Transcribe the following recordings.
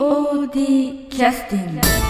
POD キャスティング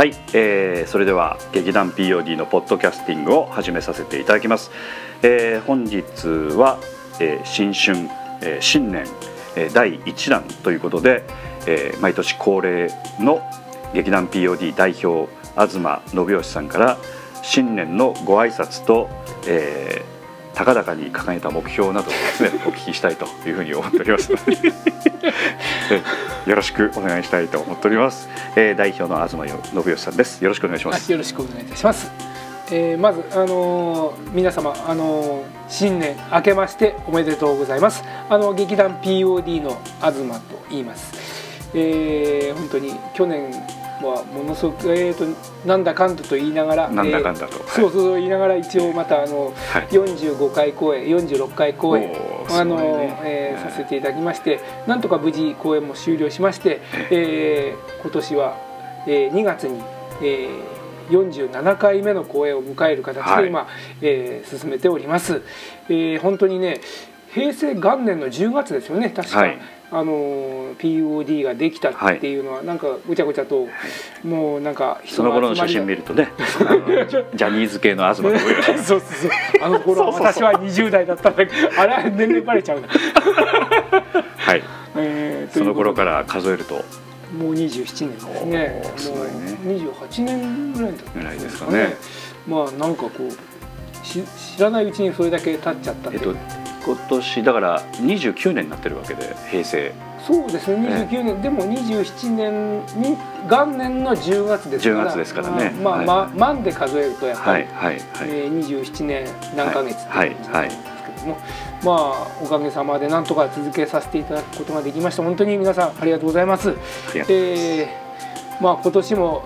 はい、えー、それでは劇団 POD のポッドキャスティングを始めさせていただきます、えー、本日は、えー、新春、えー、新年、えー、第1弾ということで、えー、毎年恒例の劇団 POD 代表東信義さんから新年のご挨拶と、えー、高々に掲げた目標などをですね お聞きしたいというふうに思っておりますのでよろしくお願いしたいと思っております、えー、代表の東信義さんですよろしくお願いしますよろしくお願いいたします。えー、まず、あのー皆様、あのー新年明けましておめでとうございます。あの劇団 POD の東と言います。えー、本当に去年はものすごくえーとなんだかんだと言いながら、なんだかんだと。えーそうそうそう言いながら一応またあの、はい。45回公演、46回公演。あのね。えーはい。させていただきましてなんとか無事公演も終了しまして、えー今年は、えー2月に、えー47回目の公演を迎える形はい。で今、えー進めております、えー本当にね平成元年の10月ですよね確か、はいあのー POD ができたっていうのは、なんかごちゃごちゃと、もうなんかその頃の写真見るるとねジャニーズ系の東信義さんそうそうそう。あの頃私は20代だったんだけどあれは年齢バレちゃう。なはい。えーその頃から数えると。もう27年ですね。ね。もう28年ぐらいだったぐらいですかね。まあなんかこうし知らないうちにそれだけ経っちゃったっと今年だから29年になってるわけで平成。そうですね29年、でも27年に元年の10月ですから。10月ですからね。まあ、はい。まあま万で数えるとやっぱり、はいはいはい、えー、27年何ヶ月ってはいいうことなんですけども、まあおかげさまでなんとか続けさせていただくことができました。本当に皆さんありがとうございます。ありがとうございます。えーまあ今年も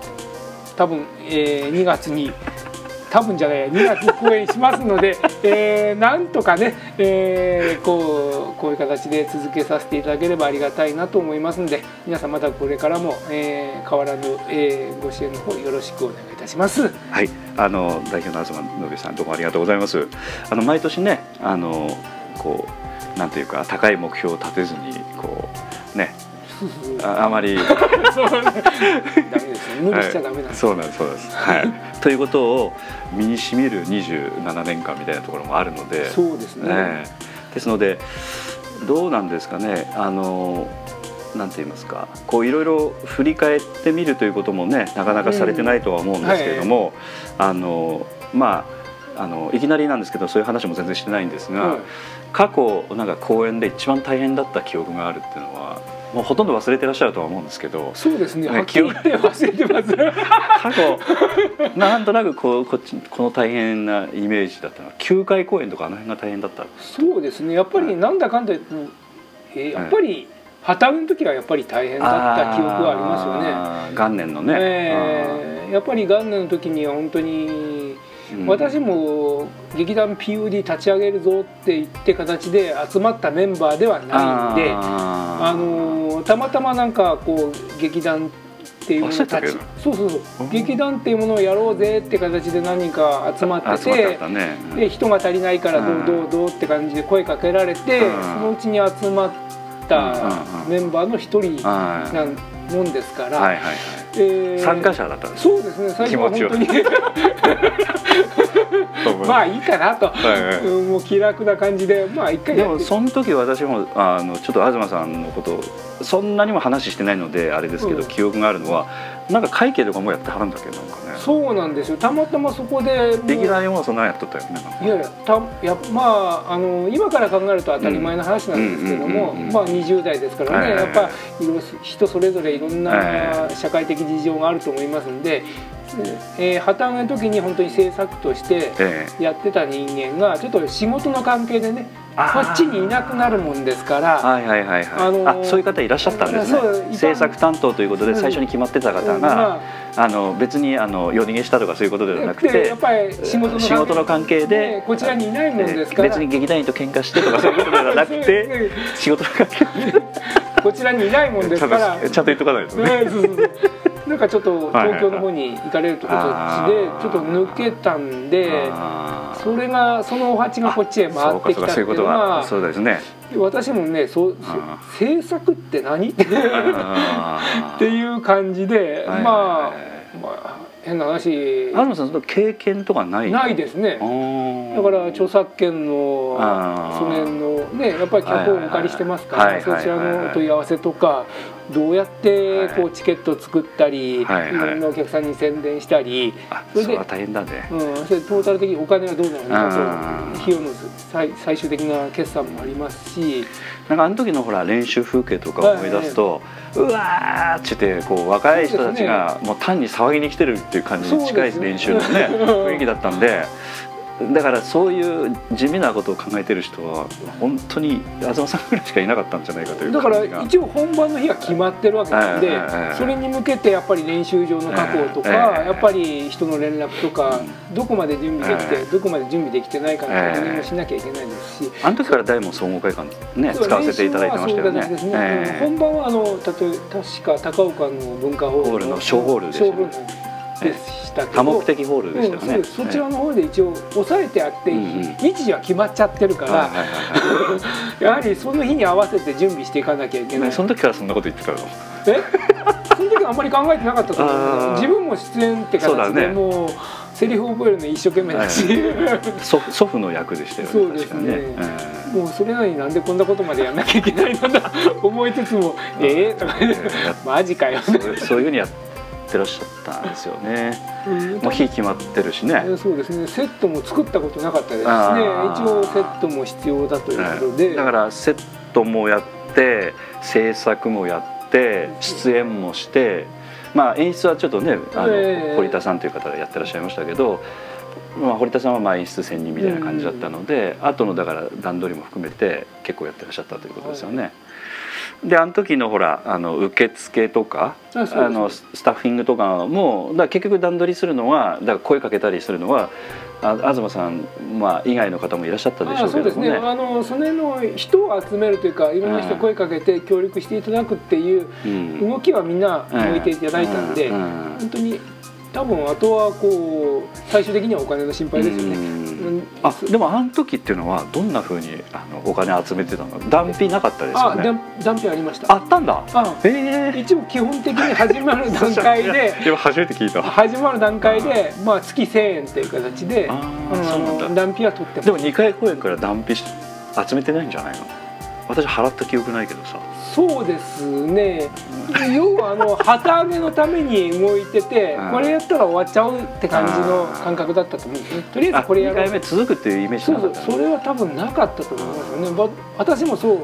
多分、えー、2月に多分じゃない2月公演しますので、えーなんとかね、えーこうこういう形で続けさせていただければありがたいなと思いますので皆さんまたこれからも、えー変わらぬ、えーご支援の方よろしくお願いいたします。はい、あの代表の東信さんどうもありがとうございます。あの毎年ね、あのこうなんていうか高い目標を立てずにこうね、ああまり。ダメですね無理しちゃダメなんです、そうなんですそうです。はい。ということを身にしみる27年間みたいなところもあるので、そうですね。ねですのでどうなんですかね。あのなんて言いますか。こういろいろ振り返ってみるということもねなかなかされてないとは思うんですけれども、あのまああのいきなりなんですけどそういう話も全然してないんですが、はい。過去なんか公演で一番大変だった記憶があるっていうのはもうほとんど忘れてらっしゃるとは思うんですけどそうですね。ねはっきり言って忘れてます。過去なんとなくこうこっちこの大変なイメージだったのは9回公演とかあの辺が大変だったそうですね。やっぱりなんだかんだ言って、えーやっぱり旗の時はやっぱり大変だった記憶はありますよね。元年のね、えーやっぱり元年の時には本当に、うん私も劇団 POD 立ち上げるぞって言って形で集まったメンバーではないんであのーたまたまなんかこう劇団っていうものたちそうそうそうう。ん劇団っていうものをやろうぜって形で何人か集まっててね、うん。で人が足りないからどううん。どうどうって感じで声かけられて、うん。そのうちに集まったメンバーの一人はい。なんもんですから、えー参加者だったんです。そうですね最初は気持本当に まあいいかなと、はいはい。うんもう気楽な感じでまあ一回でもその時私もあのちょっと東さんのことをそんなにも話してないのであれですけど、うん。記憶があるのはなんか会計とかもやってはるんだけどなんか。ねそうなんですよ。たまたまそこでもう劇団要素なんやっとったよねいやいやたやまああの今から考えると当たり前の話なんですけども、まあ20代ですからね、やっぱいろ人それぞれいろんはいな社会的事情があると思いますんで、えー破綻の時に本当に制作としてええ。やってた人間がちょっと仕事の関係でねこっちにいなくなるもんですから。はいはいはいはい、あのーあそういう方いらっしゃったんですね。制作担当ということで最初に決まってた方が、うん。まあの別にあの夜逃げしたとかそういうことではなくてでやっぱり仕事の関係でねこちらにいないもんですから、別に劇団員と喧嘩してとかそういうことではなくて 仕事の関係 こちらにいないもんですから。とちゃんと言っとかないとね。なんかちょっと東京の方に行かれるとこっーちでちょっと抜けたんでそれがそのお鉢がこっちへ回ってきたっていうのははそうですね。私もねそうあ制作って何？っていう感じではい。まあまあ変な話。東さんその経験とかない？ないですね。だから著作権のその辺のねやっぱり脚本をお借りしてますかはいはいはいらそちらのお問い合わせとかどうやってこはうチケットを作ったりいはいはい。ろんなお客さんに宣伝したりあそれで大変だね。うん、それトータル的にお金はどうなの？かと費用の最最終的な決算もありますし。なんかあの時のほら練習風景とか思い出すと、うわーって言ってこう若い人たちがもう単に騒ぎに来てるっていう感じに近い練習のね。雰囲気だったんで。だからそういう地味なことを考えてる人は本当に東さんぐらいしかいなかったんじゃないかというだから一応本番の日が決まってるわけなんでそれに向けてやっぱり練習場の確保とかええやっぱり人の連絡とかどこまで準備できてええ。どこまで準備できてないかの確認ええ。もしなきゃいけないですし。あの時から大門総合会館ね使わせていただいてましたよね。本番はあの例え確か高岡の文化ホールの小ホールでしたねでしたけど。多目的ホールでしたよね、うんそちらの方で一応抑えてあって、日時は決まっちゃってるから、やはりその日に合わせて準備していかなきゃいけない、ねその時からそんなこと言ってたの？え？その時はあんまり考えてなかったと思う。自分も出演って形でね。もうセリフ覚えるの一生懸命だし、祖祖父の役でしたよねそうですね。もうそれなのになんでこんなことまでやんなきゃいけないのだ思いつつも「ええとかマジかよ」そうそういうふうにやってらっしゃったんですよね。うん。もう日決まってるしね、えそうですね。セットも作ったことなかったですしね一応セットも必要だということで、だからセットもやって制作もやって出演もしてまあ演出はちょっとねあの、ええ。堀田さんという方がやってらっしゃいましたけど、まあ、堀田さんはまあ演出専任みたいな感じだったので、後のだから段取りも含めて結構やってらっしゃったということですよね。であの時のほらあの受付とかあのススタッフィングとかもだ結局段取りするのはだ声かけたりするのはあ東さん、まあ、以外の方もいらっしゃったでしょうですね。うけれどもね。あのその辺の人を集めるというかいろんな人声かけて協力していただくっていううん。動きはみんな向いていただいたんで、うん。うん。本当に多分あとはこう最終的にはお金の心配ですよね。あでもあの時っていうのはどんなふうにあのお金集めてたの？断費なかったですよあ、ね？だ断片ありました。あったんだ。あ。ええ。一応基本的に始まる段階で 今初めて聞いた。始まる段階でまあ月1000円っていう形で、あそうなんだ。あの断片は取ってます。でも2回公演から断費し集めてないんじゃないの？私払った記憶ないけどさそうですね。要はあの 旗揚げのために動いててうんこれやったら終わっちゃうって感じの感覚だったと思うんですね。とりあえあ2ずこれやろう。回目続くっていうイメージそうそう。それは多分なかったと思いますよね。ば私もそう。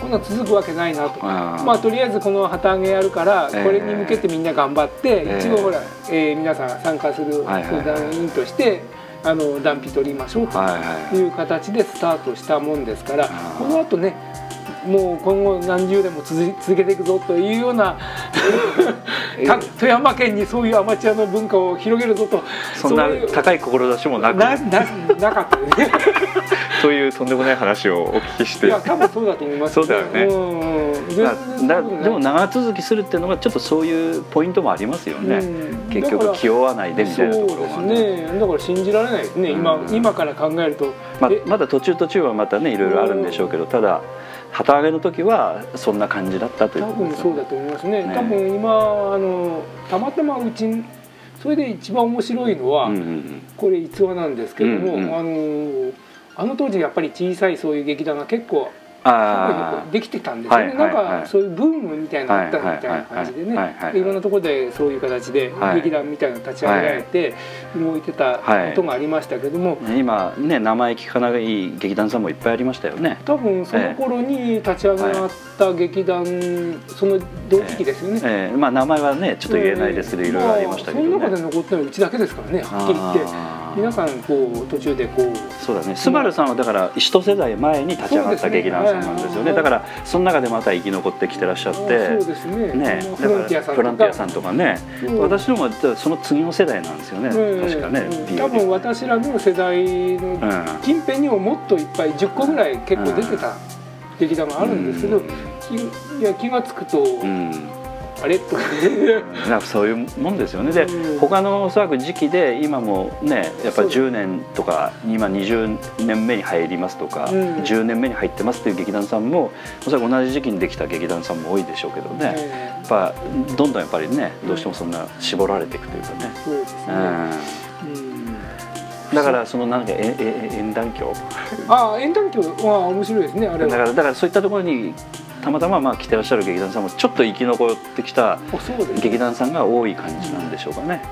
こんな続くわけないなと。あーまあとりあえずこの旗揚げやるからええ。これに向けてみんな頑張って、ええ。一応ほら、えー皆さん参加するはいはいはい。相談員としてあの断費取りましょうとはいはいい。う形でスタートしたもんですからあーこの後ねもう今後何十年も続けていくぞというような た富山県にそういうアマチュアの文化を広げるぞと。そんな高い志もなく。なななかった。ね。というとんでもない話をお聞きして。いや多分そうだと思います。そうだよね。うんだでも長続きするっていうのがちょっとそういうポイントもありますよね、うん。結局気負わないでみたいなところがそうですね。だから信じられないですね、今うん。今から考えると、まえ？まだ途中途中はまたねいろいろあるんでしょうけどただ旗揚げの時はそんな感じだったというとですよ分そうだと思いますね。ね。多分今あのたまたまうちにそれで一番面白いのは、うんうんうん。これ逸話なんですけども、うんうんあのあの当時やっぱり小さいそういう劇団が結構あできてたんですよね、なんかそういうブームみたいなのあったみたいな感じでね。はいろんなところでそういう形ではい。劇団みたいなの立ち上げられて動い。てたことがありましたけども、あ今ね名前聞かない劇団さんもいっぱいありましたよね。多分その頃に立ち上がった劇団、その同時期ですよね、ええ。まあ名前はねちょっと言えないですけどいろいろありましたけどその中ねで残ったのはうちだけですからねはっきり言って皆さんこう途中でこうそうだね。スバルさんはだから一世代前に立ち上がった劇団さんなんですよね。ねだからその中でまた生き残ってきてらっしゃってそうですね。ねフロンティアさんとか。フロンティアさんとかね。うん。私のもその次の世代なんですよね。うん。確かね多分私らの世代のうん。近辺にももっといっぱい10個ぐらい結構出てた劇団があるんですけど、きいや気が付くと、うんあれとかなんかそういうもんですよね。で、うん。他のおそらく時期で今もねやっぱりそう10年とか今20年目に入りますとか、うん。10年目に入ってますっていう劇団さんもおそらく同じ時期にできた劇団さんも多いでしょうけどね、えやっぱどんどんやっぱりねどうしてもそんな絞られていくというかね、うだからそのなんかええ演談教。ああ演談教は面白いですねあれは。だからだからそういったところにたまたままあ来てらっしゃる劇団さんもちょっと生き残ってきた劇団さんが多い感じなんでしょうかね。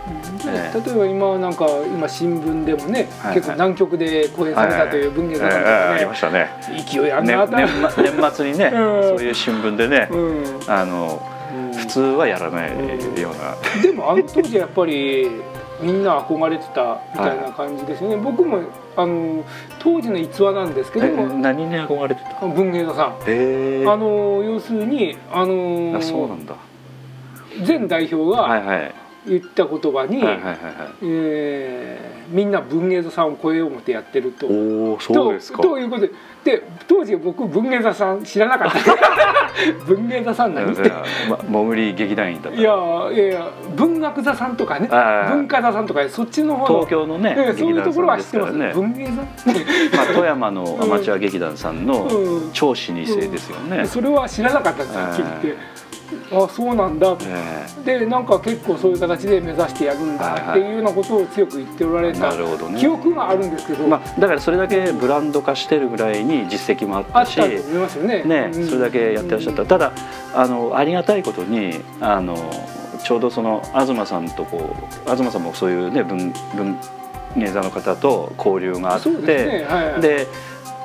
例えば今なんか今新聞でもね、はい結構南極で公演されたという文芸座さんかねりましたね。勢いあるねなと、年末にね、うん。そういう新聞でね、うん。あのうん。普通はやらないような、でもあの当時はやっぱりみんな憧れてたみたいな感じですよね、僕もあの当時の逸話なんですけど何に憧れてた？文芸座さんええあの要するにあのあそうなんだ。前代表が言った言葉に、みんな文芸座さんを超えよう思ってやってると。おおそうですか。とということでで当時僕文芸座さん知らなかった。文芸座さん何ってまもぐり劇団員だった。いやいやいや文学座さんとかね。文化座さんとかそっちの方の。東京のね、ええそういうところは知ってます劇団さんです文芸座。まあ富山のアマチュア劇団さんのうん。超老舗ですよね。それは知らなかったんですはっきり言って、あそうなんだ。えでなんか結構そういう形で目指してやるんだっていうようなことを強く言っておられえたね。記憶があるんですけど、まあだからそれだけブランド化してるぐらいに実績もあったし。それだけやってらっしゃった、ただあのありがたいことにあのちょうどその東さんとこう東さんもそういうね文文芸座の方と交流があってですね。はい。で I-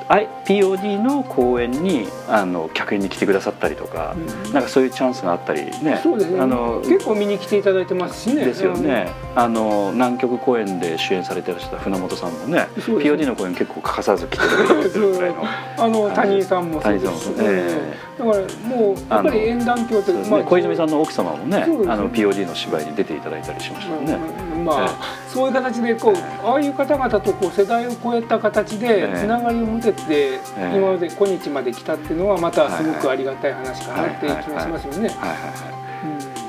POD の公演にあの客演に来てくださったりとか、うん。なんかそういうチャンスがあったりね。そうですね。あの結構見に来ていただいてますしね。ですよね、あの南極公演で主演されてらっしゃった船本さんもねね。POD の公演結構欠かさず来てくれてるぐらいの。あの谷井さんもそうです谷井さんもえだからもうやっぱり演談教ってそうですね。小泉さんの奥様もねあの POD の芝居に出ていただいたりしましたよね。うんまあ、そういう形でこう、えああいう方々とこう世代を超えた形でええつながりを持てて、え今まで今日まで来たっていうのはまたすごくありがたい話かなっていう気がしますよね。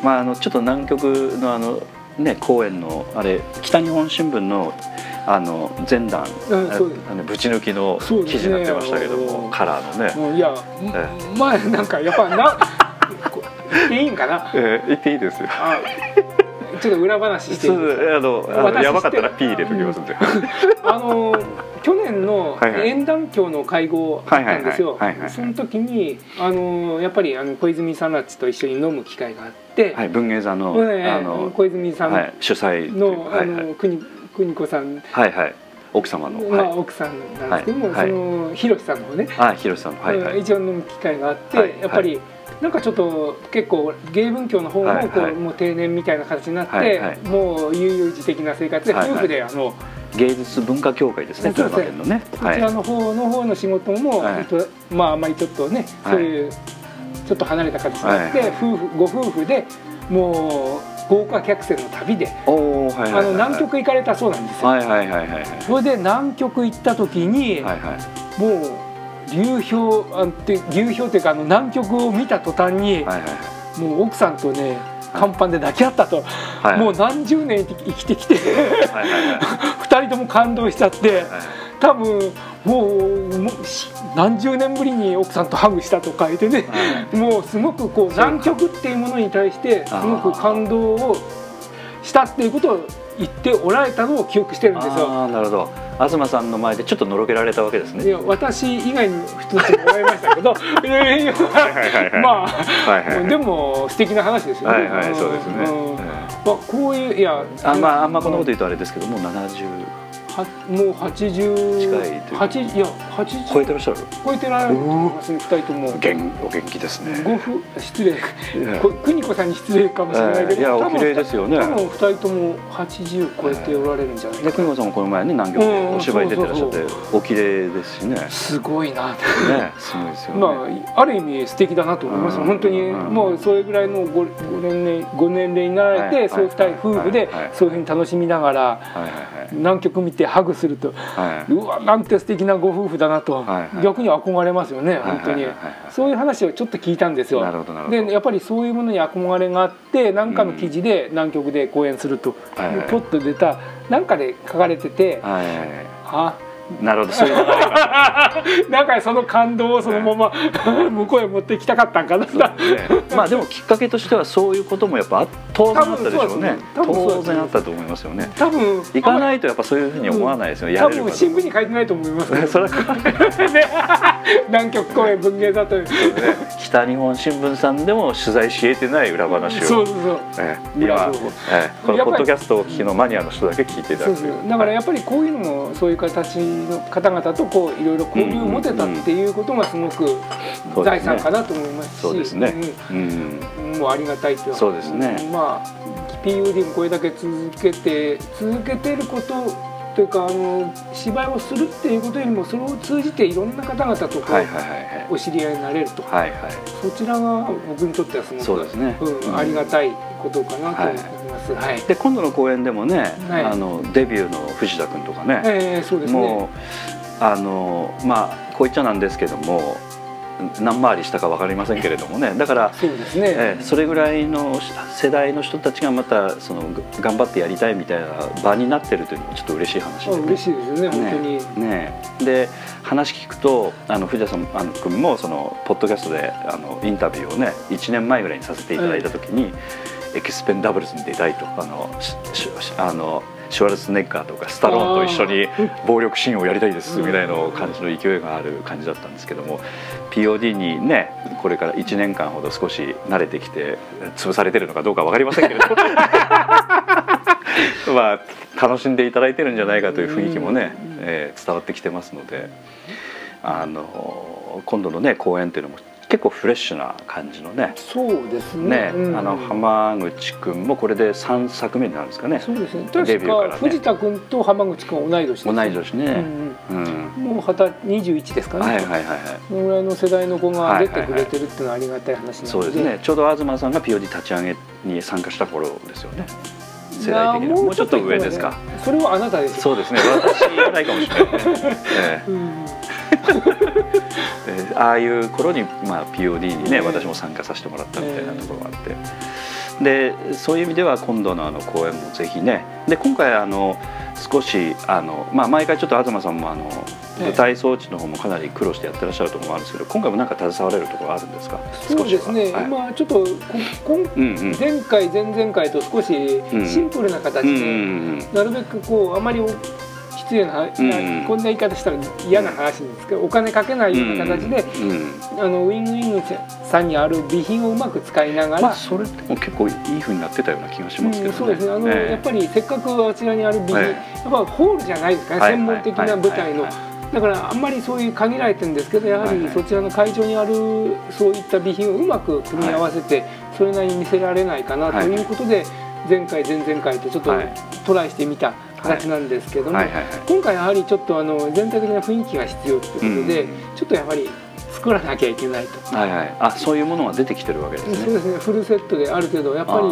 まああのちょっと南極のあのね公演のあれ北日本新聞のあの前段、ぶち抜きの記事になってましたけども、あのカラーのね。うんいや、えまあなんかやっぱないいんかなえー、言っていいですよ。あちょっと裏話していいあのやばかったら知 P 入れときますんで。あの去年のはいはい。演談協の会合あったんですよ。その時にあのやっぱりあの小泉さんたちと一緒に飲む機会があって、はい文芸座の、ねあの小泉さんの,、はい主催というかあの国邦子さん。はいはい。奥様のがはい。奥さんなんですけども、はいそのひろしさんの方ね、あ広瀬さんのはいはい。一応飲む機会があって、はい。やっぱり、なんかちょっと結構芸文教の方もはいこう、はいもう定年みたいな形になって、はいはい。もう悠々自適な生活ではいはい。夫婦であの、芸術文化協会ですね富山県のね。こちらの方の方の仕事も、はい。えっとまああまりちょっとねはい。そういうちょっと離れた形になって、はいはい。夫婦ご夫婦でもう豪華客船の旅で、はいはいはい。あの南極行かれたそうなんですよ。はいはいはいはいはい。それで南極行った時に、はいはい。もう流氷あって流氷というかあの南極を見た途端に、はいはいもう奥さんとね甲板で抱き合ったと、はいもう何十年生きてきてはいはいはい。二人とも感動しちゃって。多分もう何十年ぶりに奥さんとハグしたと書いてね、もうすごくこう南極っていうものに対してすごく感動をしたっていうことを言っておられたのを記憶してるんですよ。なるほど東さんの前でちょっとのろけられたわけですね。いや私以外の人たちもらいましたけどまあ、でも素敵な話ですよね。はいはいそうですね。まあこういういやえあまああんまこんなこと言うとあれですけどもう70はもう八十近いというか。八いや八十。超えてらっしゃる？超えてられると思い。ますね二人とも。元お元気ですね。ご夫失礼。邦子さんに失礼かもしれないけど、いやお綺麗ですよね。多分二人とも八十超えておられるんじゃない？かで久美子さんもこの前ね南極でお芝居出てらっしゃってうんお綺麗ですしね。ねすごいなと。すごいですよね。まあ、ある意味素敵だなと思います、うん本当にうんもうそれぐらいのごご年齢ご年齢になられて、はいそういう二人夫婦ではいそういうふうに楽しみながら南極見てハグするとはい。はいうわなんて素敵なご夫婦だなと、はいはい。逆に憧れますよね本当に、はいはいはい。はいそういう話をちょっと聞いたんですよ。でやっぱりそういうものに憧れがあって何かの記事で南極で講演すると、はいはい。ポッと出たなんかで書かれてて、はいはいはい。あなるほどそういう流れが。なんかその感動をそのまま向こうへ持っていきたかったんかな。ね。まあでもきっかけとしてはそういうこともやっぱあ当然あったでしょうね。当然あったと思いますよね。多分行かないとやっぱそういうふうに思わないですよね、や多分新聞に書いてないと思います。け どそれは ね。南極公園文芸座という。北日本新聞さんでも取材し得てない裏話を。そうそうそう。ええ。今、ええ。このポッドキャストをお聞きのマニアの人だけ聞いていただくだからやっぱりこういうのもそういう形の方々とこういろいろ交流を持てたっていうことがすごく財産かなと思いますし。そうですね。もうありがたいとそうですね。まあ POD もこれだけ続けて続けてることというかあの芝居をするっていうことよりもそれを通じていろんな方々とこう、はいはいはいお知り合いになれると。はいはい。はいそちらが僕にとってはすごくそうですね。うん、ありがたいことかなと思います。はい。で今度の公演でもね、はい。あのデビューの藤田君とかね、えー、そうですね。もうあのまあこう言っちゃなんですけども何回りしたか分かりませんけれどもね。だから、そうですね。ええそれぐらいの世代の人たちがまたその頑張ってやりたいみたいな場になってるというのもちょっと嬉しい話で、ね、あ嬉しいですよね、本当に。ねね。で話聞くとあの藤田さんあの君もそのポッドキャストであのインタビューをね1年前ぐらいにさせていただいた時に、エクスペンダブルズに出たいとあのあのシュワルツェネッガーとかスタローンと一緒に暴力シーンをやりたいですみたいな感じの勢いがある感じだったんですけども POD にねこれから1年間ほど少し慣れてきて潰されてるのかどうか分かりませんけれどまあ楽しんでいただいてるんじゃないかという雰囲気もね、えー伝わってきてますのであの今度のね公演っていうのも結構フレッシュな感じのねそうですね。ね、うんあの浜口くんもこれで3作目になるんですかねそうですね。デビューからね藤田君と浜口君は同い年です、同い年ね、うんうんうん。もう二十二十一ですかね。はいはいはいはいそのぐらいの世代の子が出てくれてるっていうのはありがたい話なので。そうですねちょうど東さんが POD 立ち上げに参加した頃ですよね世代的にはもうちょっと上ですか。それはあなたですよ。そうですね私じゃないかもしれないね、えうん。ええーああいう頃に、まあ、POD にね、ええ。私も参加させてもらったみたいなところがあって、でそういう意味では今度のあの公演もぜひね。で今回あの少しあの、まあ、毎回ちょっと東さんもあのええ。舞台装置の方もかなり苦労してやってらっしゃるところもあるんですけど今回もなんか携われるところあるんですか？そうですね。は。はい。今ちょっとここんうんうん。前回前々回と少しん。シンプルな形で、なるべくこうあまり失礼な、うん。こんな言い方したら嫌な話なんですけど、お金かけないような形で、うん。うん。あのウィングウィングさんにある備品をうまく使いながら、まあそれでも結構いい風になってたような気がしますけどね、うんそうですね。あの、ええ。やっぱりせっかくあちらにある備品、はい。やっぱホールじゃないですかね、はい。専門的な舞台の、だからあんまりそういう限られてるんですけどやはりそちらの会場にあるそういった備品をうまく組み合わせて、それなりに見せられないかなということで、前回前々回とちょっとはい。トライしてみた形なんですけども、今回やはりちょっとあの全体的な雰囲気が必要ということで、うん。ちょっとやはり作らなきゃいけないと。はいはい。あそういうものが出てきてるわけですね。そうですね。フルセットである程度やっぱり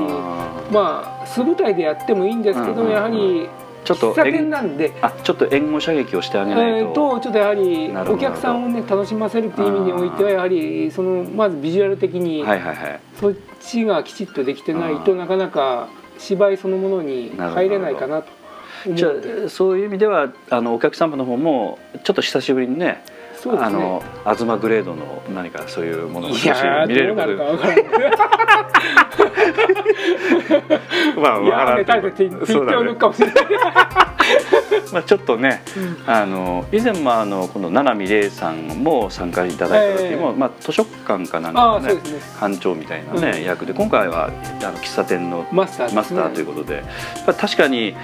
まあ素舞台でやってもいいんですけど、やはりちょっと喫茶店援なんで。あちょっと援護射撃をしてあげないえと、ちょっとやはりお客さんをね楽しませるっていう意味においてはやはりそのまずビジュアル的にはいはいはい。そっちがきちっとできてないとなかなか芝居そのものに入れないかなとじゃあそういう意味ではあのお客様の方もちょっと久しぶりにねね。あの東グレードの何かそういうものがい少しや見れることまあいやわーからないまあちょっとねあの以前もあのこの七海玲さんも参加いただいた時も、ええ。まあ図書館かなんあかのね館長みたいなね、役で今回はあの喫茶店のマスターですね。マスターということで、確かに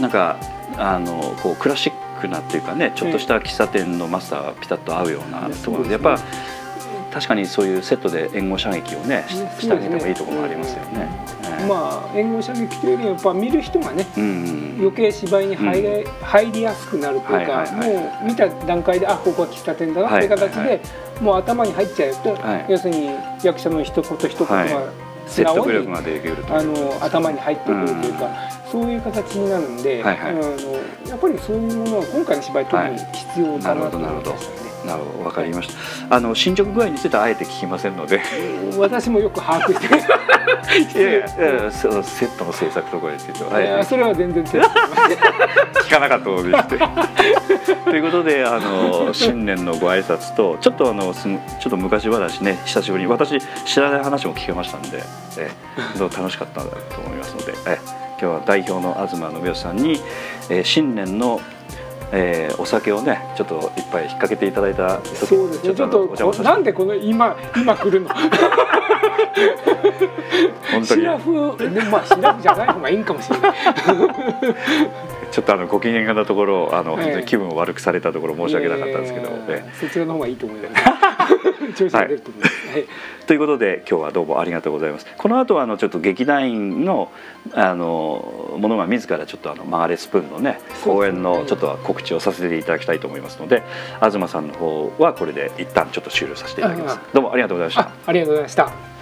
なんかあのこうクラシックなっていうかねちょっとした喫茶店のマスターがピタッと合うようなところで、やっぱ確かにそういうセットで援護射撃をねしてあげてもいいところもありますよね。ええ。まあ援護射撃というよりやっぱ見る人がね余計芝居に入れ、入りやすくなるというか、もう見た段階であここは喫茶店だなという形で、もう頭に入っちゃうと、はい。要するに役者の一言一言がはい。素直に、説得力ができるとあの頭に入ってくるというか、そういう形になるんで、あのやっぱりそういうものは今回の芝居特に必要かなと思いましたね。なるほどわかりました。あの進捗具合についてはあえて聞きませんので。私もよく把握して いやいやいやそのセットの制作とかについては、いやはい、それは全然聞かなかったのでして。ということであの新年のご挨拶とちょっとあのすちょっと昔話ね久しぶりに私知らない話も聞けましたんでえどう楽しかったと思いますのでえ今日は代表の東信義さんに、え新年のえーお酒をねちょっと一杯引っ掛けていただいた時そうですね。ちょっとなんでこの今今来るの？本当に。シラフでもまあシラフじゃない方がいいんかもしれない。ちょっとあのご機嫌なところあの、気分を悪くされたところ申し訳なかったんですけど、そちらの方がいいと思います 調子が出ると思います、はい。えということで今日はどうもありがとうございます。この後はあのちょっと劇団員のあのものが自らちょっとあのマーレスプーンのね公演のちょっと告知をさせていただきたいと思いますので東さんの方はこれで一旦ちょっと終了させていただきます。あどうもありがとうございました。あありがとうございました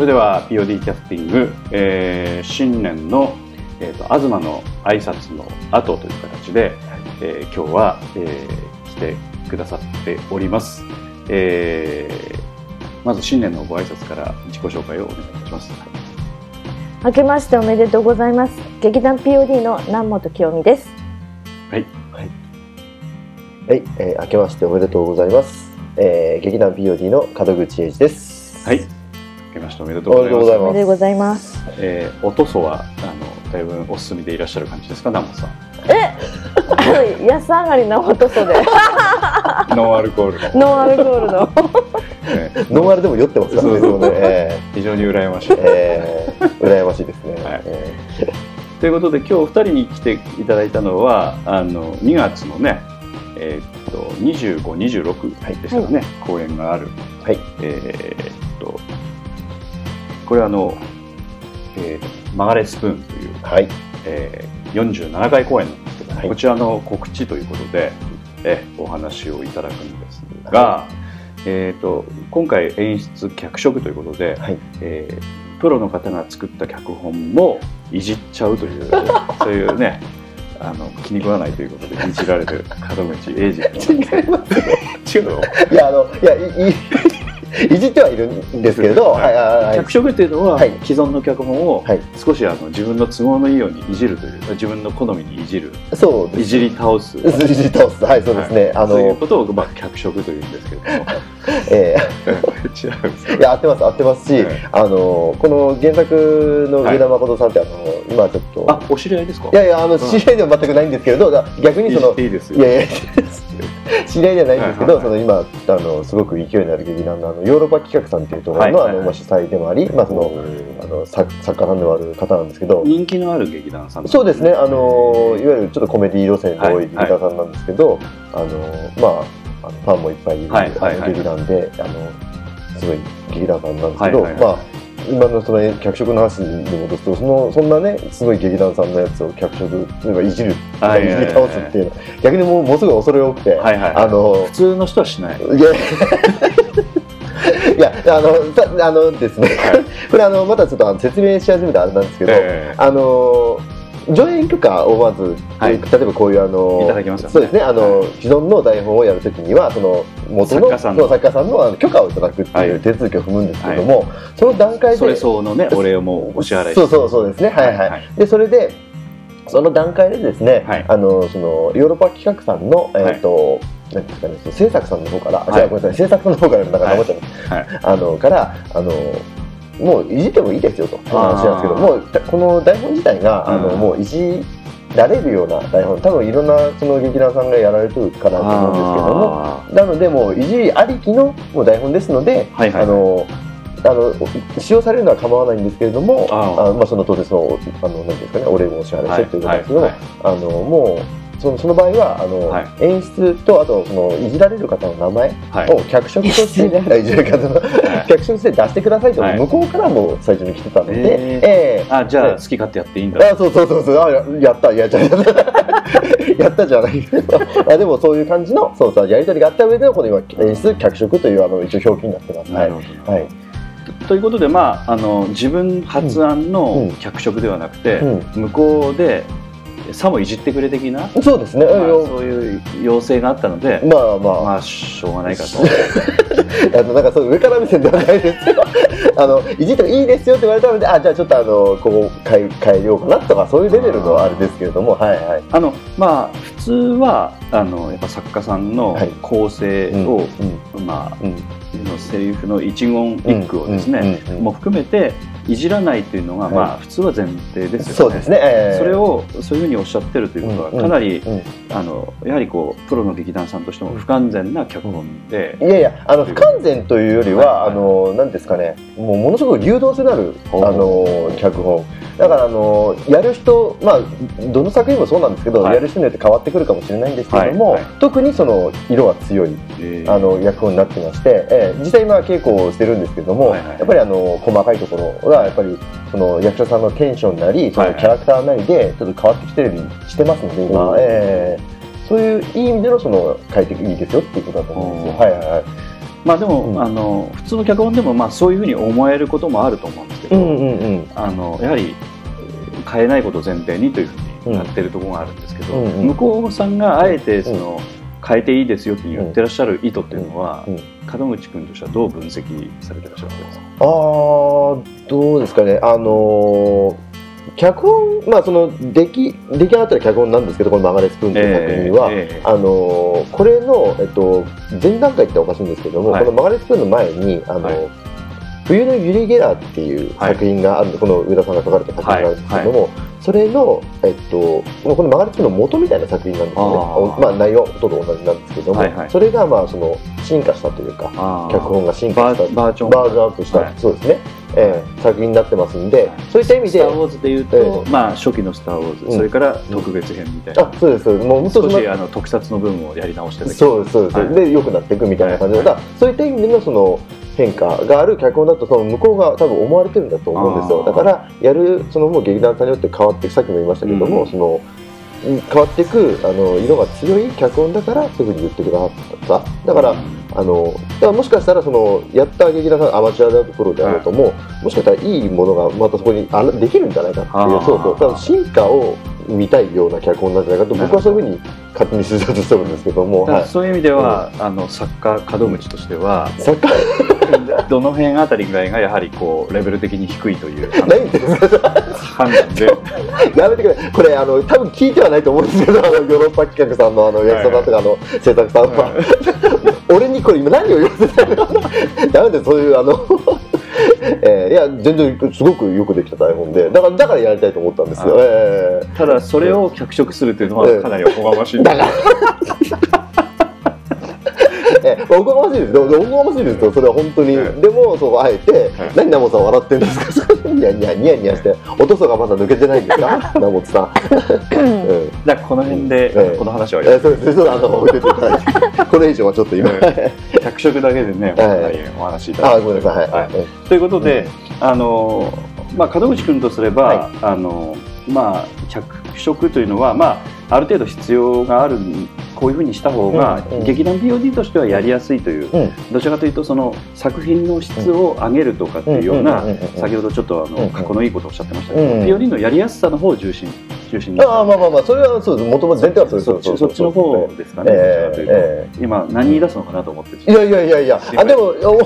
それでは POD キャスティング、えー新年の、えー、と東の挨拶の後という形で、えー今日は、えー来てくださっております、えーまず新年のご挨拶から自己紹介をお願いいたします明けましておめでとうございます。劇団 POD の南本清美です。はいはい、えー明けましておめでとうございます。えー劇団 POD の門口英二です。はいしておめでとうございます。おめでとうございます。えーおとそはあのだいぶお進みでいらっしゃる感じですか？南本さん。え、安上がりな音そで、ノンアルコールの、ノンアルコールの。えー。ノンアルでも酔ってますからね、そうね。え非常に羨ましい。ーえー。羨ましいですね。はい。えということで今日お二人に来ていただいたのはあの2月のね、えーっと2526でしたかね、公演がある、はい。えーこれはあの、えー曲がれスプーンという、はいえー47回公演なんですけど、はい。こちらの告知ということで、えお話をいただくんですが、えーっと今回演出脚色ということで、はい。えープロの方が作った脚本もいじっちゃうという そういうねあの気に食わないということでいじられる門口英二君違います違うの？いやあのいやいいいじってはいるんですけれど、はいはい。脚色っていうのは、はい。既存の脚本をはい。少しあの自分の都合のいいようにいじるという自分の好みにいじる。そういじり倒す。いじり倒す。はいそうですね、あそういうのことを、まあ、脚色というんですけれども。え違うんですーいや合ってます合ってますし、はい。あのこの原作の上田誠さんってあの今ちょっと。あお知り合いですか？いやいやあの知り合いでは全くないんですけれどだ逆にそのいいですよ。いやいや知り合いではないんですけど、その今あのすごく勢いのある劇団のあのヨーロッパ企画さんっていうところの,、あのまあ主催でもあり、まあ、そのあの作作家さんでもある方なんですけど、人気のある劇団さん。そうですね。あのいわゆるちょっとコメディ路線の多い劇団さんなんですけど、あのまああのファンもいっぱいいる、はいはいはいあの劇団であのすごい劇団さんなんですけど、まあ今のその脚色の話に戻すとそのそんなねすごい劇団さんのやつを脚色例えばいじるはいじり倒すっていうの逆にもうものすごい恐れ多くて、はいはい。あの普通の人はしない。いや いやあのさあのですね、はい。これあのまたちょっと説明し始めたらあれなんですけど、え。あの上演許可をまず、はい。例えばこういうあのいただきまね。そうですねあの、はい。既存の台本をやるときにはその元の作家さんの。さんの許可をいただくってはい。いう手続きを踏むんですけども、その段階でそれ相応のねお礼をもうお支払いそうそうそうですね。はいはい、はいでそれでその段階でですね、はい。あのそのヨーロッパ企画さんのえっ、と、なんですかね、制作さんの方から、あじゃあごめんなさい、制作さんの方からなんかっちゃいます。はい。あのからあのもういじってもいいですよと。話なんですけどもうこの台本自体が、あのうんもういじられるような台本多分いろんなその劇団さんがやられてるからと思うんですけどもあなのでもういじりありきのもう台本ですので、はいはい。あのあの使用されるのは構わないんですけれどもあまあ、その当然そのあのなんですかねお礼もお支払いしてということなんですけども、はい。あのもうそのその場合はあの、はい。演出とあとそのいじられる方の名前はい。を脚色として、あいじられる方の脚色として出してくださいと、はい。向こうからも最初に来てたので、えええ。あじゃあね好き勝手やっていいんだ。あそうそうそうそう。あややったやっちゃった。やったじゃないけど。あでもそういう感じのそうそうやり取りがあった上でのこの今演出脚色というあの一応表記になってます。なるほど、はい、とということで、まあ、あの自分発案うん。の脚色ではなくて、う向こうでさもいじってくれ的な、ん、そうですね、まあ、あそういう要請があったので、まあまあ、まあしょうがないかと。あのなんかそう上から目線ではないですけど あのいじってもいいですよって言われたのであじゃあちょっとあのこう変え変えようかなとかそういうレベルのあれですけれどもはいはい。あのまあ普通はあのやっぱ作家さんのはい。構成を、うん。まあうん。のセリフの一言一句をですね、も含めていじらないというのが、はい。まあ普通は前提ですよね。そうですね、ええ。それをそういうふうにおっしゃってるということはうんかなり、うん。あのやはりこうプロの劇団さんとしても不完全な脚本で、いやいやあの不完全というよりは、はいあのなんですかね。もうものすごく流動性のあるあの脚本。だからあのやる人まあどの作品もそうなんですけど、はい。やる人によって変わってくるかもしれないんですけれども、はいはい。特にその色が強いえーあの役本になってまして、えー実際今稽古をしてるんですけども、はいはい。やっぱりあの細かいところがやっぱりその役者さんのテンションなりそのキャラクターなりでちょっと変わってきてるりしてますので今、えーそういういい意味でのその変えていいですよっていうことだと思うんですよ。はいはいはい。まあでも、うんあの普通の脚本でもまあそういうふうに思えることもあると思うんですけど、うんうんうん。あのやはりえー変えないことを前提にというふうになってるところがあるんですけど、うんうん向こうさんがあえてその、変えていいですよって言ってらっしゃる意図っていうのは、門口君としてはどう分析されてらっしゃるんですか？あーどうですかね、あのー脚本、まあ、その出来出来上がったら脚本なんですけど、このマガレスプーンという作品は、ええ。あのーこれの、えっと、前段階っておかしいんですけども、はい。このマガレスプーンの前に、あのはい冬のユリ・ゲラーっていう作品がある、この上田さんが書かれた作品があるんですけども、それの、えっと、まあこの曲がりつくの元みたいな作品なんですよね。あー。まあ、内容はほとんど同じなんですけども、はいはい。それがまあその進化したというかあー。脚本が進化バしたーバージョンバージョンアップした、はい。そうですね、ええ作品になってますんで、そういった意味でスター・ウォーズでいうと、えまあ初期の「スター・ウォーズ」うん。それから特別編みたいな、あそうですそうです。もう少しあの特撮の部分をやり直してそうですそうです、はい。で良くなっていくみたいな感じで、そういった意味でのその変化がある脚本だとその向こうが多分思われてるんだと思うんですよ。だからやるそのもう劇団さんによって変わってさっきも言いましたけども、うん。その変わっていくあの色が強い脚本だからそういうふうに言ってくださった。だから、あのだからもしかしたらそのやった劇団さんアマチュアであるプロであるとも、もしかしたらいいものがまたそこにあらできるんじゃないかっていうそうそう。だから進化を見たいような脚本なんじゃないかと僕はそういうふうに勝手に推察してるんですけども、そういう意味では、あの作家門口としてはサッカーどの辺あたりぐらいがやはりこうレベル的に低いというないんですか判断で。や めてくれ。これあの多分聞いてはないと思うんですけどあのヨーロッパ企画さんのあの安田さんとかあの制作さんは、俺にこれ今何を言わせたの？ダメですそういうあの えーいや全然すごくよくできた台本で。だからだからやりたいと思ったんですよ、あえただそれを脚色するというのはかなりおこがましいー、だから。えーおこがましいです。おこがましいですよ。それは本当に、えでもそうあえてえ「何南本さん笑ってんですか? 」ニヤニヤニヤニヤして「おとそがまだ抜けてないんですか？南本さん」うん。だからこの辺で、ええこの話はやえーそうですね、ちょっとあの、置いていただいて、これ以上はちょっと今、え脚色だけでね、お話しいただあ、いて。ごめんなさい、はい。はい。ということで、あのまあ、門口君とすれば、はあのまあ、脚色というのは、まあ、ある程度必要があるこういうふうにした方が、劇団 POD としてはやりやすいという、うん。どちらかというとその作品の質を上げるとかっていうような、先ほどちょっとあの、過去のいいことをおっしゃってましたけど、POD のやりやすさの方を重心中心に。ああ、まあまあまあ、それはそうです、もともと前提はそうです。そっちそっちの方ですかね、えどちらかというとええ。今何言い出すのかなと思って。いやいやいやいや、あ、でも、何を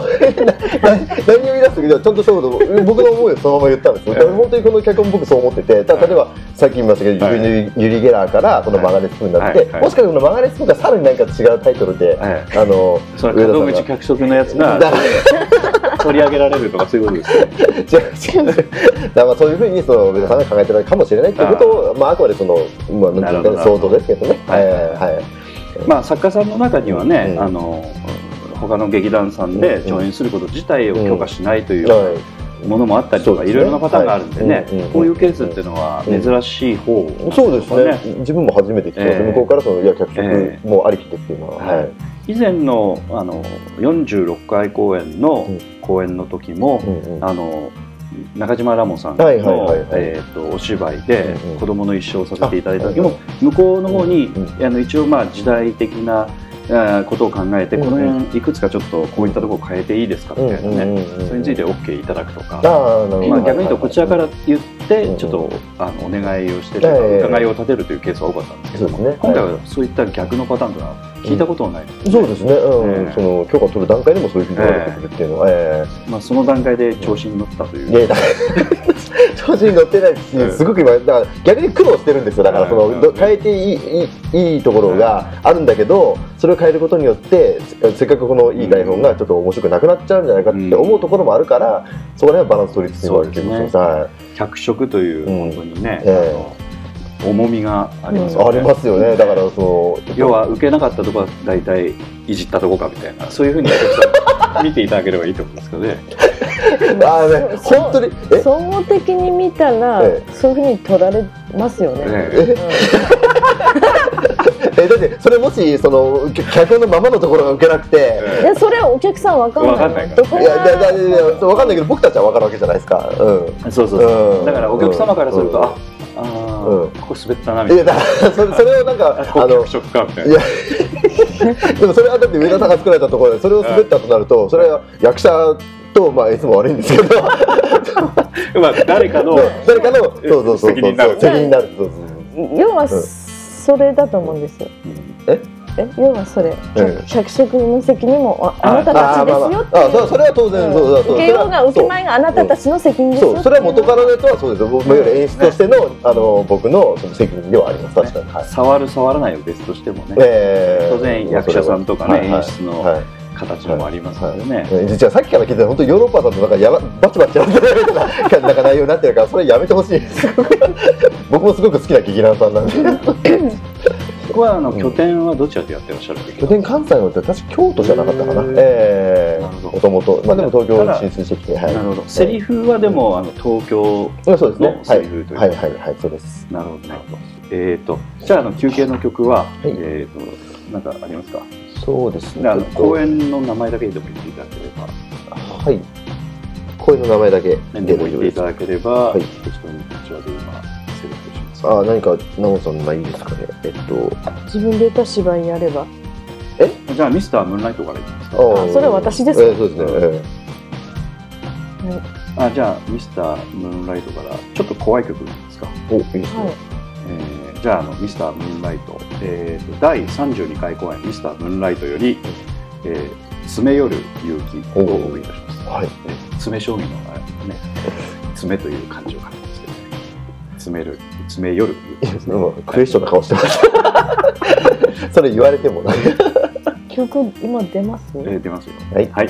言い出すけど、ちゃんとしたこと、僕の思いをそのまま言ったんです。よ。ええだから本当にこの脚本僕そう思ってて、た例えば、さっき言いましたけど、はい。ユリゲラーからこのマガレスプーンになって、はい。はい。もしかしたらこのマガレスプーンがさらに何か違うタイトルで、えあの、その上田さんが。門口脚色のやつが 取り上げられるとかそういうことですよ違う違うだか？らまあそういうふうにその上田さんが考えてるかもしれないっていうことをまああくまでそのまあなんてい想像ですけどね。はい。はい。まあ、作家さんの中にはね、うん。あの他の劇団さんで上演すること自体を許可しないというはいものもあったりとか、いろいろなパターンがあるんでね、こういうケースっていうのは珍しい方、そうですね。自分も初めて聞きましたええ。向こうからそのいや脚え色もありきでっていうのは。はい。はい。以前のあの46回公演のうん。公演の時も、うんうん。あの中島ラモさんのお芝居でうんうん「子供の一生」をさせていただいた時も向こうの方にうんあの一応まあ時代的なえーことを考えてこの辺いくつかちょっとこういったところ変えていいですかみたいなねそれについて OK いただくとか。まあ、逆に言うとこちらから言っうんてうんちょっとあのお願いをして伺いを立てるというケースが多かったんですけど今回はそういった逆のパターンというのは聞いたことはないですねそうですね。うん。ええ。その許可取る段階でもそういうふうに言われてくるっていうのはえまあ、その段階で調子に乗ったという。えいやだから調子に乗ってないしええ。すごく今だから逆に苦労してるんですよ。だからその変えていいいいいいところがあるんだけどそれを変えることによってせせっかくこのいい台本がちょっと面白くなくなっちゃうんじゃないかって思うところもあるからそこら辺はバランス取りつつ今そうですね。気持ちですは脚色といううん本当にね、えあの重みがあります。いありますよね。だからその要は受けなかったところは大体いじったとこかみたいな。そういうふうに見ていただければいいと思うんですけどね。ああねそう本当にえ？総合的に見たら、えそういうふうに取られますよね。え。え？だってそれもしその脚本のままのところが受けなくて。えいやそれはお客さんわかんない。わかんないから。いやだ分かんないけど僕たちは分かるわけじゃないですか。うん。そうそうそう、うん。だからお客様からすると、うん。ああー、うんここ滑ったなみたいな。いやだからそれそれをなんかあのこ脚色かみたいな。いや でもそれはだって上田さんが作られたところでそれを滑ったとなるとそれは役者とまあいつも悪いんですけど。まあ誰かの誰かのそうそうそうそう責任になる。責任になる。そうそう要はそれだと思うんですよ。え？え要はそれ、ええ。脚色の責任もああなたたちですよってあそそれは当然そうだそう受けようが受けまいがあなたたちの責任ですよそう。それは元からのやつはそうですよ。僕い。わゆる演出としてのあの僕のその責任ではあります。確かに。はい。触る触らないは別としてもね、ええ。当然役者さんとかね、はい。はい。演出の、はい。形もありますのでね、え実はさっきから聞いて本当ヨーロッパだとなんかやらバチバチやってるみたいななんか内容になってるからそれやめてほしい。です僕もすごく好きな劇団さんなんで ここはあの拠点はどちらでやってらっしゃる拠点関西のって確か京都じゃなかったかな。ええなるほど。もともとまあでも東京に進出してきてはい。なるほど。セリフはでもあの東京うんそうですね。のセリフというはいはいはいはい。そうです。なるほどなるほど。えっ、とじゃああの休憩の曲は、い。えっ、となんかありますか？そうですね。であの公演の名前だけでも言っていただければ。はい。公園の名前だけでも言っていただければ、はい。適当にこちらで今あ何かナモさんまあいいですかね？えっと。自分で言った芝居やれば。じゃあミスタームーンライトからいきますか。あそれ私ですか？えーそうですね、えあじゃあミスタームーンライトからちょっと怖い曲ですか、ーおいいですね、はい。えーじゃああのミスタームーンライト、えーと第32回公演ミスタームーンライトより、えー、詰め寄る勇気をお送りいたします。はい。えー詰め将棋のあね詰めという漢字を書くんですけどね。詰める詰め寄るねう。んクエスチョンな顔してました それ言われても な曲今出ます？えー出ますよ。はい。はい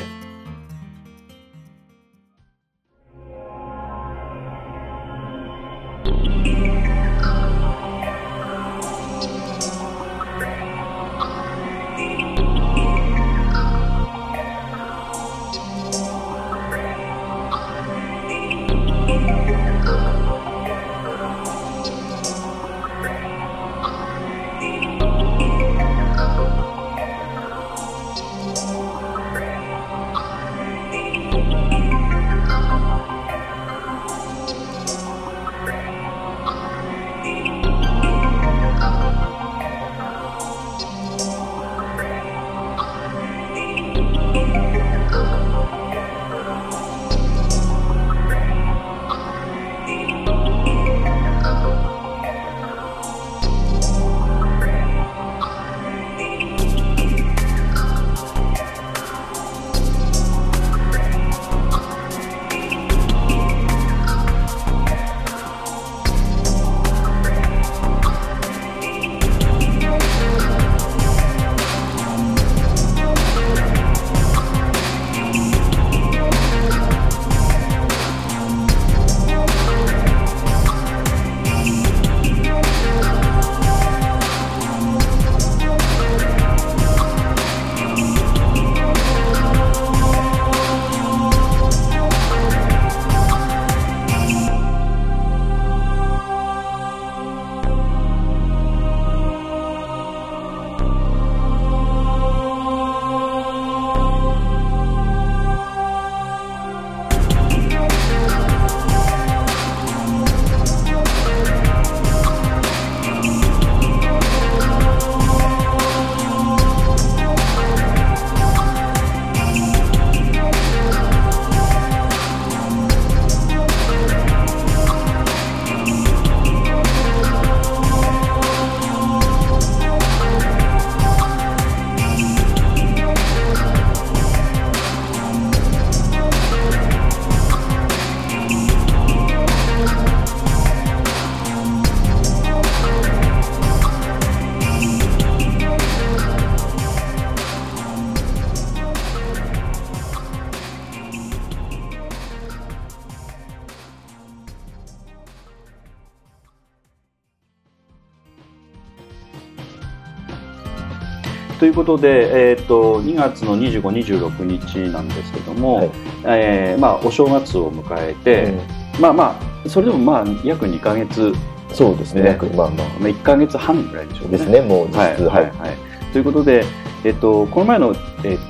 ということで、えー、と2月の25、26日なんですけども、はい。えーまあ、お正月を迎えて、まあまあそれでもまあ約2か月、そうですね。ね。約まあまあ。まあ、1か月半ぐらいでしょうね。ですね。もう実質はいはいはい、ということで、えっと、この前の、えっと、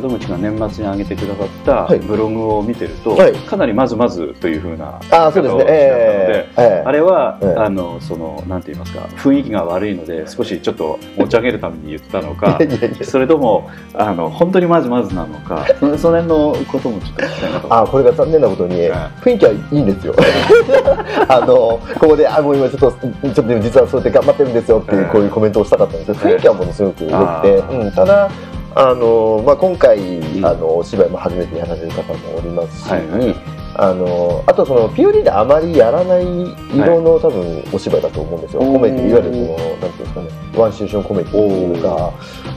門口が年末に上げてくださったはい。ブログを見てると、はい。かなりまずまずというふうなああそうですね。ええええあれは、ええあのそのなんて言いますか雰囲気が悪いので少しちょっと持ち上げるために言ったのかそれともあの本当にまずまずなのかそその辺のこともちょっと聞きたいなと。あこれが残念なことには雰囲気はいいんですよ。あのここであもう今ちょっとちょっと実はそうやって頑張ってるんですよっていうええこういうコメントをしたかったんですけどええ雰囲気はものすごく良くて、うん、ただあの、まあ、今回、ん。あのお芝居も初めてやられる方もおりますし、はいはい。あのあとその POD であまりやらない色の多分お芝居だと思うんですよ、コメディいわゆるそのなんていうんですかねワンシチュエーションコメディっていうか。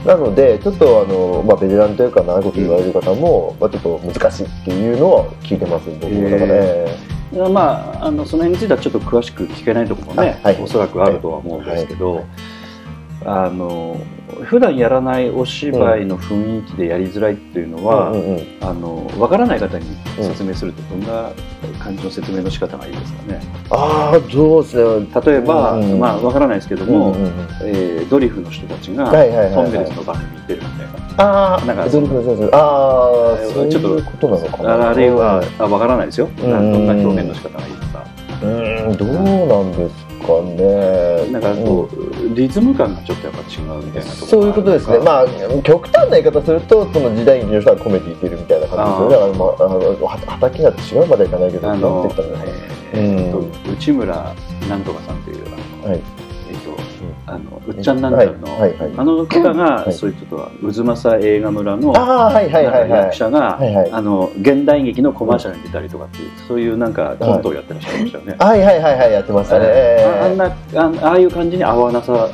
なのでちょっとあの、まあ、ベテランというか長いこと言われる方も、まあ、ちょっと難しいっていうのは聞いてます僕も。だからね、いやまあ、あのその辺についてはちょっと詳しく聞けないところもね、あはい。おそらくあるとは思うんですけど、あの普段やらないお芝居の雰囲気でやりづらいっていうのは、うんうんうんあの分からない方に説明するとどんな感じの説明の仕方がいいですかね。ああそうですね。例えば、うんまあ分からないですけどうんも、うんうん。えードリフの人たちがはいはいトンネルズの番組に出るみたいな。ああなんかドリフのそうそうああえーそういうことなのかな。あるいはあ分からないですよ、んどんな表現の仕方がいいとか。うーんどうなんですかね。なんかこう、リズム感がちょっとやっぱ違うみたいなところそういうことですね、あまあ、極端な言い方すると、その時代劇の人はコメディーっているみたいな感じですよね、ああ、あのは畑が違うまではいかないけど、なんて言ったらいいのかなえーうん。と内村なんとかさんというはい。えっとあのうっちゃんなんちゃんの、はいはいはいあの方が、はいそういうちょっと渦政映画村のああ、はいはいはいはい役。者が、はいはいあの現代劇のコマーシャルに出たりとかっていう、そういうなんかコントをやってらっしゃいましたよね。はいはいはいはい、やってましたね。えああんなあああいう感じに合わなさ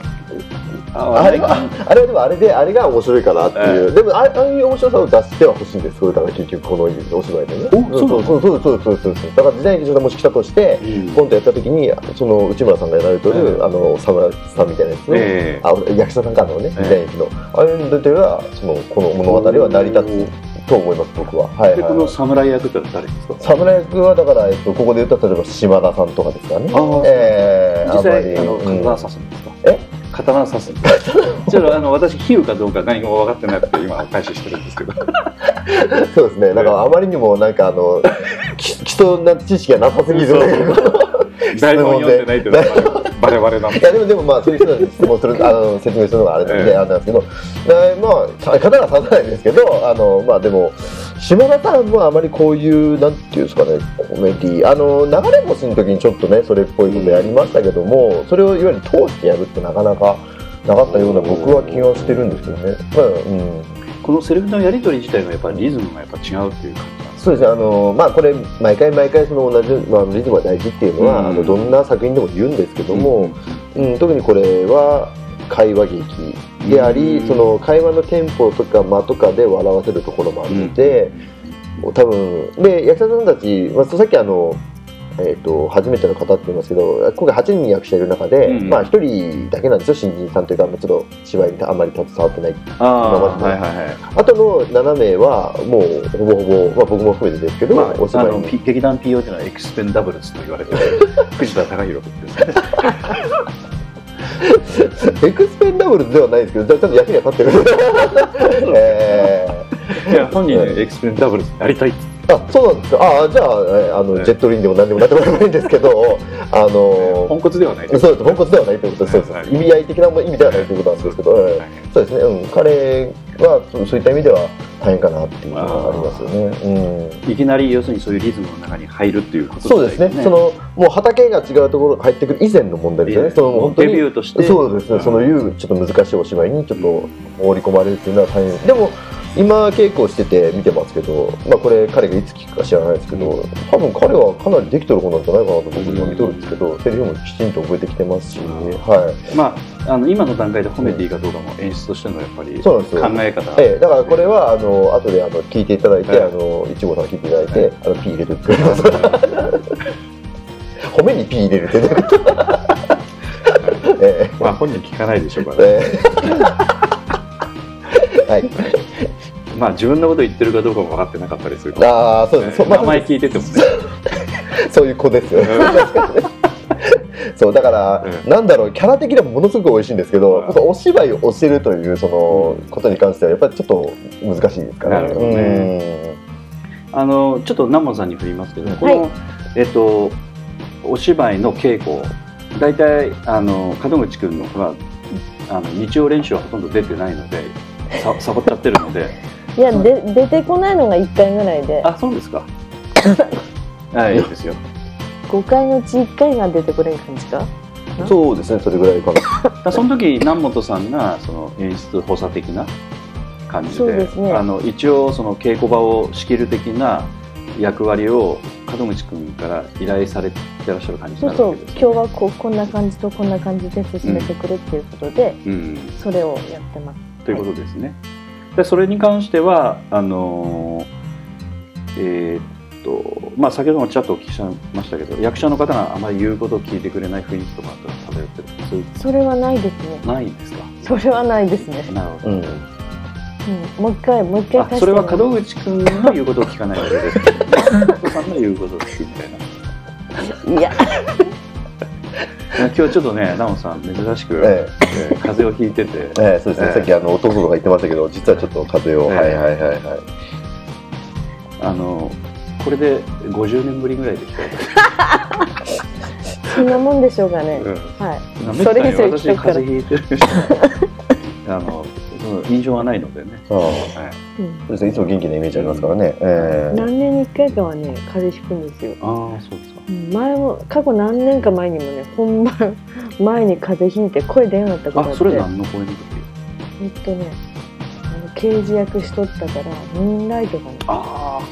あれは、あれはでもあれで、あれが面白いかなっていう。でも、あああいう面白さを出してはほしいんです。それだから結局このお芝居でね。おそうそうそうそうそうそうそう。だから時代劇場でもし来たとして、コントやった時に、その内村さんがやられてる、うんあの、侍さんみたいなやつの、ええあ役者さんからのね、時代劇の、ああいうのでは、その、この物語は成り立つと思います、僕は。はい、でこのはい。侍役って誰ですか？侍役はだから、えっと、ここで言ったら例えば島田さんとかですかね。あーええ実際あのあんまりうん刀刺すんですか、え？刀刺す。ちょっとあの私比喩かどうか何も分かってなくて今開始してるんですけど。そうですね。なんかあまりにもなんかあのき基礎な知識がなさすぎる。そう 台本読んでないっていうのはバレバレなんでいやでもでもまあそういう人に質問するあの説明するのがあれなんで、ええ。あれなんですけど、えーまあ刀は刺さないんですけど、あのまあでも島田さんもあまりこういうなんていうんですかねコメディあの流れ星の時にちょっとねそれっぽいことやりましたけども、それをいわゆる通してやるってなかなかなかったような僕は気がしてるんですけどね。まあうん。このセリフのやり取り自体がやっぱりリズムがやっぱ違うっていう感じなんですそうですね、あのまあ、これ、毎回毎回その同じ、まあ、リズムが大事っていうのは、うん。あのどんな作品でも言うんですけども、うん。特にこれは会話劇であり、うん。その会話のテンポとか間とかで笑わせるところもあるので、多分で役者さんたち、まあ、さっきあの、えー、と初めての方って言いますけど今回8人役者いる中で、うんまあ、1人だけなんですよ新人さんというかちょっと芝居にあんまり携わってないあはいはいはい。あとの7名はもうほぼほぼ、まあ、僕も含めてですけど、まあ、あお芝居に。劇団 POD のエクスペンダブルズと言われてる 藤田貴弘君ですね エクスペンダブルズではないですけど、ちゃんと役には立ってる。え いや本人ねエクスペンダブルズやりたいってー、あ、そうなんですか。あ、じゃあ、えーあの、ええジェットリンでも何でもなってもらえばいいんですけど、あのポンコツではないそうです。本骨ではないということです。そうです。はい意味合い的な意味ではないということなんですけど、そうですね。うん。彼はそういった意味では大変かなっていうのがありますよね。うん。いきなり要するにそういうリズムの中に入るっていうことそうですね。そのもう畑が違うところ入ってくる以前の問題ですよね。その本当デにビューとしてそうですね、そのいうちょっと難しいお芝居にちょっと放り込まれるっていうのは大変でも今稽古してて見てますけど、まあ、これ彼がいつ聞くか知らないですけど多分彼はかなりできてる方なんじゃないかなと僕今見とるんですけどセリフもきちんと覚えてきてますし、はい、まああの今の段階で褒めていいかどうかも演出としてのやっぱり考そうなんですよ。え方。ええ、だからこれはあの後であの聞いていただいて、はい。あの一号さん聞いていただいて、あの P 入れてって褒めに P 入れる。ってねえまあ本人聞かないでしょうから。えええ。はいまあ自分のこと言ってるかどうかも分かってなかったりするかもああそうです、そうまあ名前聞いててもね。そういう子ですよね。そうだから、うなんだろうキャラ的にはものすごく美味しいんですけど、うん。お芝居を教えるというそのことに関してはやっぱりちょっと難しいですからなるほどね。あのちょっと南門さんに振りますけど、この、えっとお芝居の稽古大体あの門口君のはあの日曜練習はほとんど出てないのでさサボっちゃってるのでいやで出てこないのが1回ぐらいで。あそうですか。はいいいですよ。5回のうち1回が出てこれん感じか？うんそうですねそれぐらいかな。だ その時南本さんがその演出補佐的な感じでそうですね。あの一応その稽古場を仕切る的な役割を門口君から依頼されてらっしゃる感じにそうそうなるわけです今日はこうこんな感じとこんな感じで進めてくれっていうことで、うん、それをやってます。ということですね。でそれに関してはあのーえーっとまあ先ほどもちょっとお聞きしましたけど役者の方があまり言うことを聞いてくれない雰囲気とかって漂ってる？そういうそれはないですね。ないんですか？それはないですね、なるほど。うん。うん、もう一回もう一回あそれは門口君の言うことを聞かないわけです。けど、ね、お父さんの言うことを聞くみたいな。いや今日ちょっとね、ナオさん珍しく、ええ。ー風邪をひいてて、えええそうですね、ええ。さっきあの弟とか言ってましたけど実はちょっと風邪を、ええ。はいはいはいはい。あのこれで50年ぶりぐらいで来たよ。そんなもんでしょうかね、うん。はい。それ以上私風邪ひいてる。人あの印象はないのでね。はいうんそうですね。いつも元気なイメージありますからね、ええ。何年に一回かはね風邪ひくんですよ。ああそうです前も過去何年か前にもね本番前に風邪ひいて声出なかったことあってあそれ何の声の時？えっとねあの刑事役しとったからムーンライトかなああ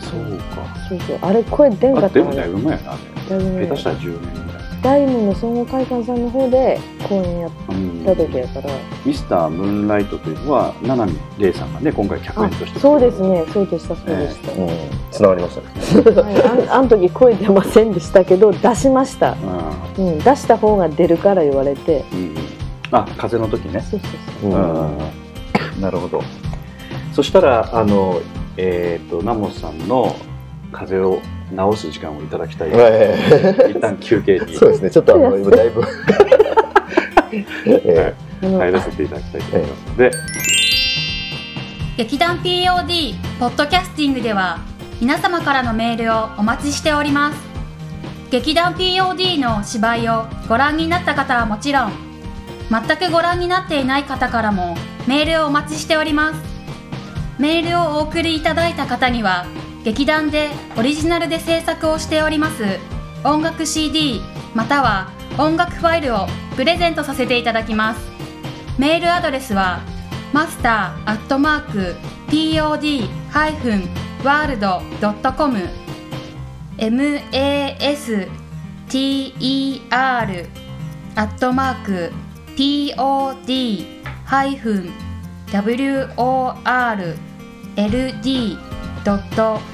そうか。そうそうあれ声出んかったのだいぶ前やなあれ。下手したら10年い。大門の総合会館さんの方で公演やっうんた時やから、ミスタームーンライトというのは七海玲さんがね今回客あ演として。そうですね。そうでしたそうでした、うん。つながりましたね。はい、あん あの時声出ませんでしたけど出しました、あうん、出した方が出るから言われて。ー、うん、あ風の時ね、そうそうそう。うん。うん。なるほど。そしたらあのえっ、とナモさんの風邪を治す時間をいただきたい、え一旦休憩に。えそうですね。ちょっとあの今だいぶ。入らせていただきたいと思いますので、劇団 POD ポッドキャスティングでは皆様からのメールをお待ちしております。劇団 POD の芝居をご覧になった方はもちろん全くご覧になっていない方からもメールをお待ちしております。メールをお送りいただいた方には劇団でオリジナルで制作をしております。音楽 CD または音楽ファイルをプレゼントさせていただきます。メールアドレスはマスターアットマーク pod-world.com master アットマーク pod-world.com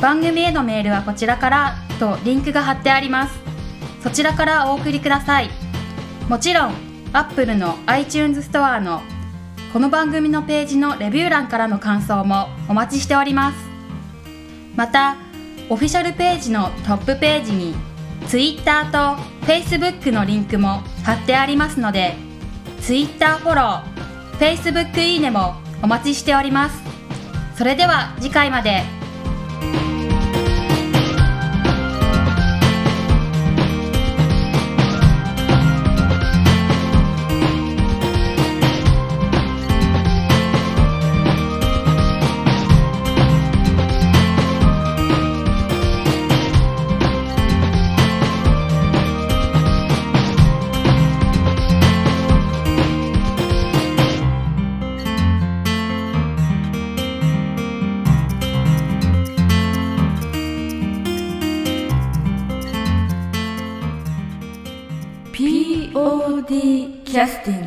番組へのメールはこちらからとリンクが貼ってあります。そちらからお送りください。もちろん Apple の iTunes ストアのこの番組のページのレビュー欄からの感想もお待ちしております。またオフィシャルページのトップページに Twitter と Facebook のリンクも貼ってありますので Twitter フォロー Facebook いいねもお待ちしております。それでは次回まで。Justin.